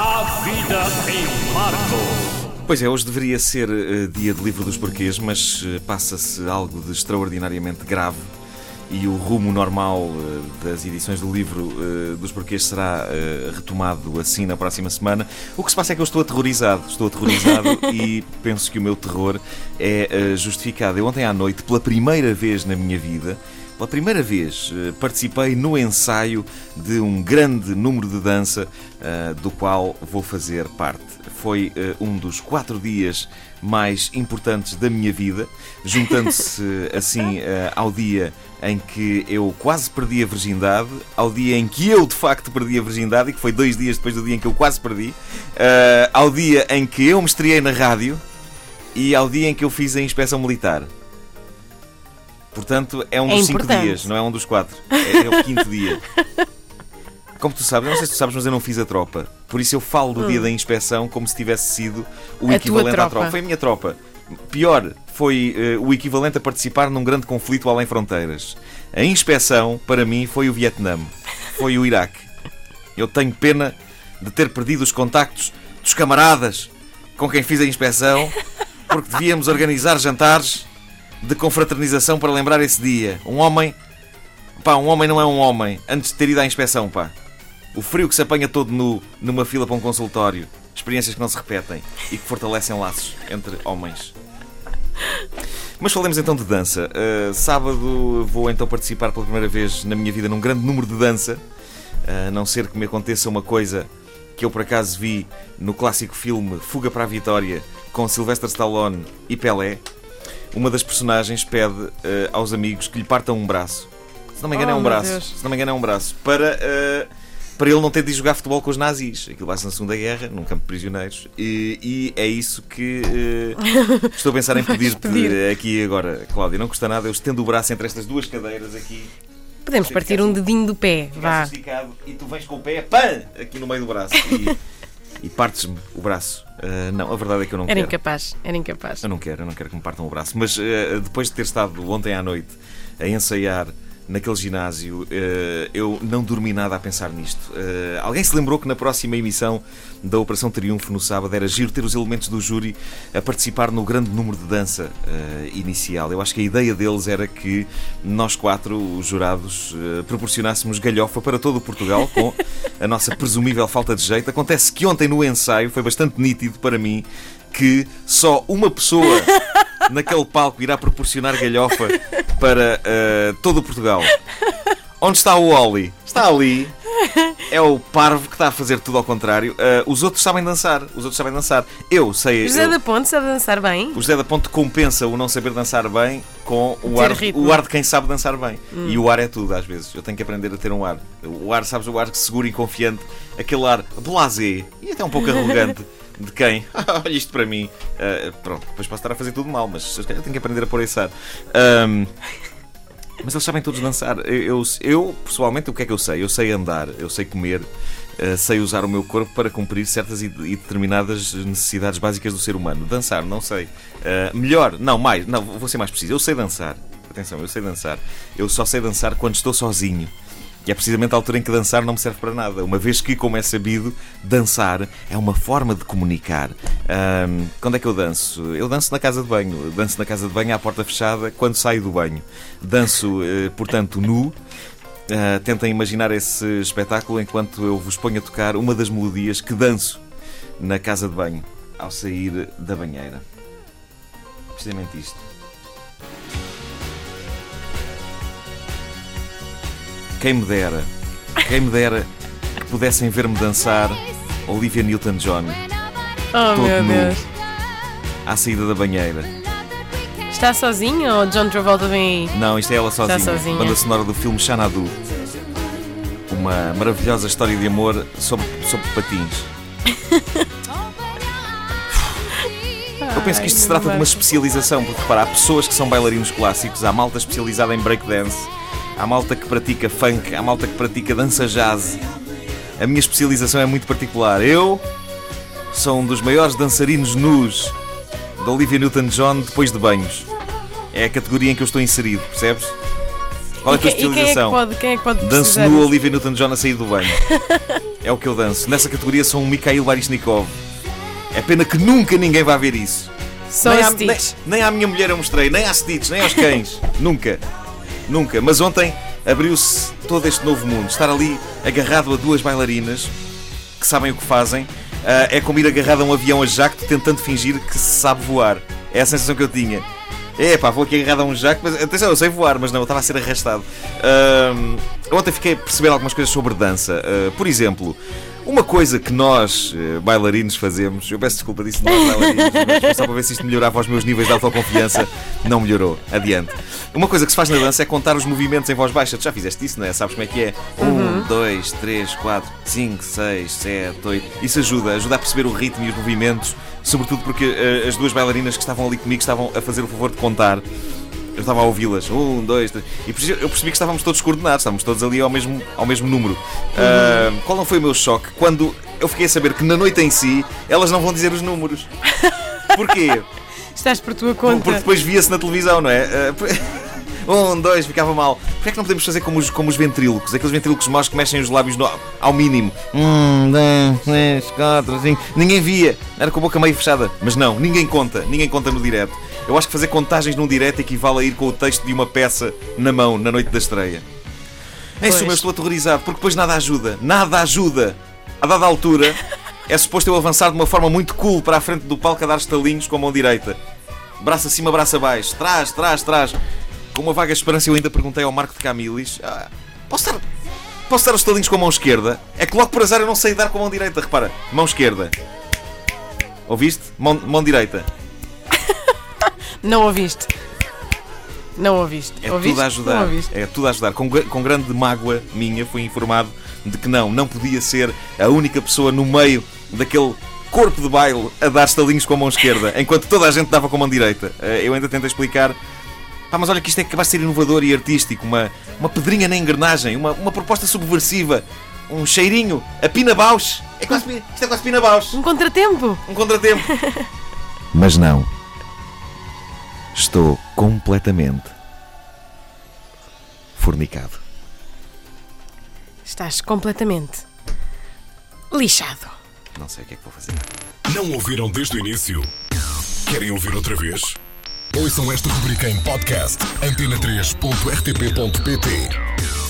A vida em Marco. Pois é, hoje deveria ser uh, dia de livro dos porquês, mas uh, passa-se algo de extraordinariamente grave e o rumo normal uh, das edições do livro dos porquês será retomado assim na próxima semana. O que se passa é que eu estou aterrorizado, estou aterrorizado e penso que o meu terror é justificado. Eu ontem à noite, pela primeira vez na minha vida, pela primeira vez eh, participei no ensaio de um grande número de dança uh, do qual vou fazer parte. Foi uh, um dos quatro dias mais importantes da minha vida, juntando-se assim ao dia em que eu quase perdi a virgindade, ao dia em que eu de facto perdi a virgindade, e que foi dois dias depois do dia em que eu quase perdi, ao dia em que eu me estreiei na rádio e ao dia em que eu fiz a inspeção militar. Portanto, é um É dos cinco importante. dias, não é um dos quatro. É, é o quinto dia. Como tu sabes, eu não sei se tu sabes, mas eu não fiz a tropa. Por isso eu falo do dia da inspeção como se tivesse sido o Hum. A equivalente à tropa. tropa. Foi a minha tropa. Pior, foi eh, o equivalente a participar num grande conflito além fronteiras. A inspeção, para mim, foi o Vietnã. Foi o Iraque. Eu tenho pena de ter perdido os contactos dos camaradas com quem fiz a inspeção, porque devíamos organizar jantares de confraternização para lembrar esse dia. Um homem. Pá, um homem não é um homem antes de ter ido à inspeção, pá. O frio que se apanha todo nu numa fila para um consultório. Experiências que não se repetem e que fortalecem laços entre homens. Mas falemos então de dança. Uh, sábado vou então participar pela primeira vez na minha vida num grande número de dança. A não ser que me aconteça uma coisa que eu por acaso vi no clássico filme Fuga para a Vitória com Sylvester Stallone e Pelé. Uma das personagens pede eh, aos amigos que lhe partam um braço. Se não me engano, Oh, é um braço. Deus. Se não me engano, é um braço. Para, eh, para ele não ter de jogar futebol com os nazis. Aquilo vai-se na Segunda Guerra, num campo de prisioneiros. E, e é isso que eh, estou a pensar em pedir-te pedir. aqui agora, Cláudia. Não custa nada, eu estendo o braço entre estas duas cadeiras aqui. Podemos partir um dedinho do pé, vá. esticado e tu vens com o pé, pã, aqui no meio do braço e, e partes-me o braço. Ah, não, a verdade é que eu não Era quero. incapaz, era incapaz. Eu não quero, eu não quero que me partam o braço. Mas ah, depois de ter estado ontem à noite a ensaiar naquele ginásio, ah, eu não dormi nada a pensar nisto. Ah, alguém se lembrou que na próxima emissão da Operação Triunfo no sábado era giro ter os elementos do júri a participar no grande número de dança ah, inicial. Eu acho que a ideia deles era que nós quatro, os jurados, proporcionássemos galhofa para todo o Portugal com a nossa presumível falta de jeito. Acontece que ontem no ensaio foi bastante nítido para mim que só uma pessoa naquele palco irá proporcionar galhofa para ah, todo o Portugal. Onde está o Oli? Está ali. É o parvo que está a fazer tudo ao contrário. Ah, os outros sabem dançar. Os outros sabem dançar. Eu sei. José eu- da Ponte sabe dançar bem? o José da Ponte compensa o não saber dançar bem com o ar, ritmo. o ar de quem sabe dançar bem. E o ar é tudo, às vezes. Eu tenho que aprender a ter um ar. O ar, sabes, o ar seguro e confiante. Aquele ar blasé e até um pouco arrogante de quem? Olha isto para mim. Ah, pronto, depois posso estar a fazer tudo mal, mas calhar tenho que aprender a pôr ar. Ahm, mas eles sabem todos dançar. Eu, eu, eu, pessoalmente, o que é que eu sei? Eu sei andar, eu sei comer, eh, sei usar o meu corpo para cumprir certas e, e determinadas necessidades básicas do ser humano. Dançar, não sei. Eh, melhor, não, mais, não, vou ser mais preciso. Eu sei dançar. Atenção, eu sei dançar. Eu só sei dançar quando estou sozinho. E é precisamente a altura em que dançar não me serve para nada. Uma vez que, como é sabido, dançar é uma forma de comunicar. Ahm, quando é que eu danço? Eu danço na casa de banho. Danço na casa de banho à porta fechada quando saio do banho. Danço, eh, portanto, nu. Ah, tentem imaginar esse espetáculo enquanto eu vos ponho a tocar uma das melodias que danço na casa de banho ao sair da banheira. Precisamente isto. Quem me dera, quem me dera que pudessem ver-me dançar Olivia Newton-John Oh Todo meu nu. Deus. à saída da banheira. Está sozinho ou John Travolta vem aí? Não, isto é ela sozinha. sozinha. Banda sonora do filme Xanadu. Uma maravilhosa história de amor sobre, sobre patins. Eu penso que isto se trata de uma especialização, porque repara, há pessoas que são bailarinos clássicos, há malta especializada em breakdance, há malta que pratica funk, há malta que pratica dança jazz. A minha especialização é muito particular. Eu sou um dos maiores dançarinos nus da Olivia Newton-John depois de banhos. É a categoria em que eu estou inserido, percebes? Qual é a tua E quem- e quem é que especialização? pode, quem é que pode Danço nu? Olivia Newton-John a sair do banho. é o que eu danço. Nessa categoria sou um Mikhail Baryshnikov. É pena que nunca ninguém vai ver isso. Só nem, a à, nem, nem à minha mulher eu mostrei, nem à Stitch, nem aos cães. nunca. Nunca. Mas ontem abriu-se todo este novo mundo. Estar ali agarrado a duas bailarinas que sabem o que fazem ah, é como ir agarrado a um avião a jacto tentando fingir que se sabe voar. É a sensação que eu tinha. É pá, vou aqui agarrado a um jacto, mas atenção, eu sei voar, mas não, eu estava a ser arrastado. Ahm, ontem fiquei a perceber algumas coisas sobre dança. Ah, por exemplo, uma coisa que nós, eh, bailarinos, fazemos, eu peço desculpa disso, nós bailarinos, mas só para ver se isto melhorava os meus níveis de autoconfiança, não melhorou. Adiante. Uma coisa que se faz na dança é contar os movimentos em voz baixa. Tu já fizeste isso, não é? Sabes como é que é? Um, dois, três, quatro, cinco, seis, sete, oito. Isso ajuda, ajuda a perceber o ritmo e os movimentos, sobretudo porque eh, as duas bailarinas que estavam ali comigo estavam a fazer o favor de contar. Eu estava a ouvi-las. Um, dois, três. E eu percebi que estávamos todos coordenados, estávamos todos ali ao mesmo, ao mesmo número. Ah, qual não foi o meu choque? Quando eu fiquei a saber que na noite em si elas não vão dizer os números. Porquê? Estás por tua conta. Porque depois via-se na televisão, não é? Por- Um, dois, ficava mal. Porquê é que não podemos fazer como os, como os ventrílocos? Aqueles ventrílocos maus que mexem os lábios no- ao mínimo. Um, dois, três, quatro, cinco. Ninguém via. Era com a boca meio fechada. Mas não, ninguém conta. Ninguém conta no direto. Eu acho que fazer contagens num direto equivale a ir com o texto de uma peça na mão na noite da estreia. Em suma, eu Pois. estou aterrorizado porque depois nada ajuda. Nada ajuda. A dada altura, é suposto eu avançar de uma forma muito cool para a frente do palco a dar estalinhos com a mão direita. Braço acima, braço abaixo. Trás, trás, trás. Com uma vaga esperança, eu ainda perguntei ao Marco de Camilis: "Ah, posso dar. Posso dar os estalinhos com a mão esquerda? É que logo por azar eu não sei dar com a mão direita. Repara, mão esquerda. Ouviste? Mão, mão direita. Não ouviste. Não ouviste. É ouviste? tudo a ajudar. É tudo a ajudar. Com, com grande mágoa minha, fui informado de que não, não podia ser a única pessoa no meio daquele corpo de baile a dar estalinhos com a mão esquerda, enquanto toda a gente dava com a mão direita. Eh, Eu ainda tentei explicar. Pá, mas olha que isto é capaz de ser inovador e artístico, uma, uma pedrinha na engrenagem, uma, uma proposta subversiva, um cheirinho, a Pina Bausch. É quase, isto é quase Pina Bausch. Um contratempo. Um contratempo. Mas não. Estou completamente fornicado. Estás completamente lixado. Não sei o que é que vou fazer. Não ouviram desde o início? Querem ouvir outra vez? Ouçam esta rubrica em podcast antena3.rtp.pt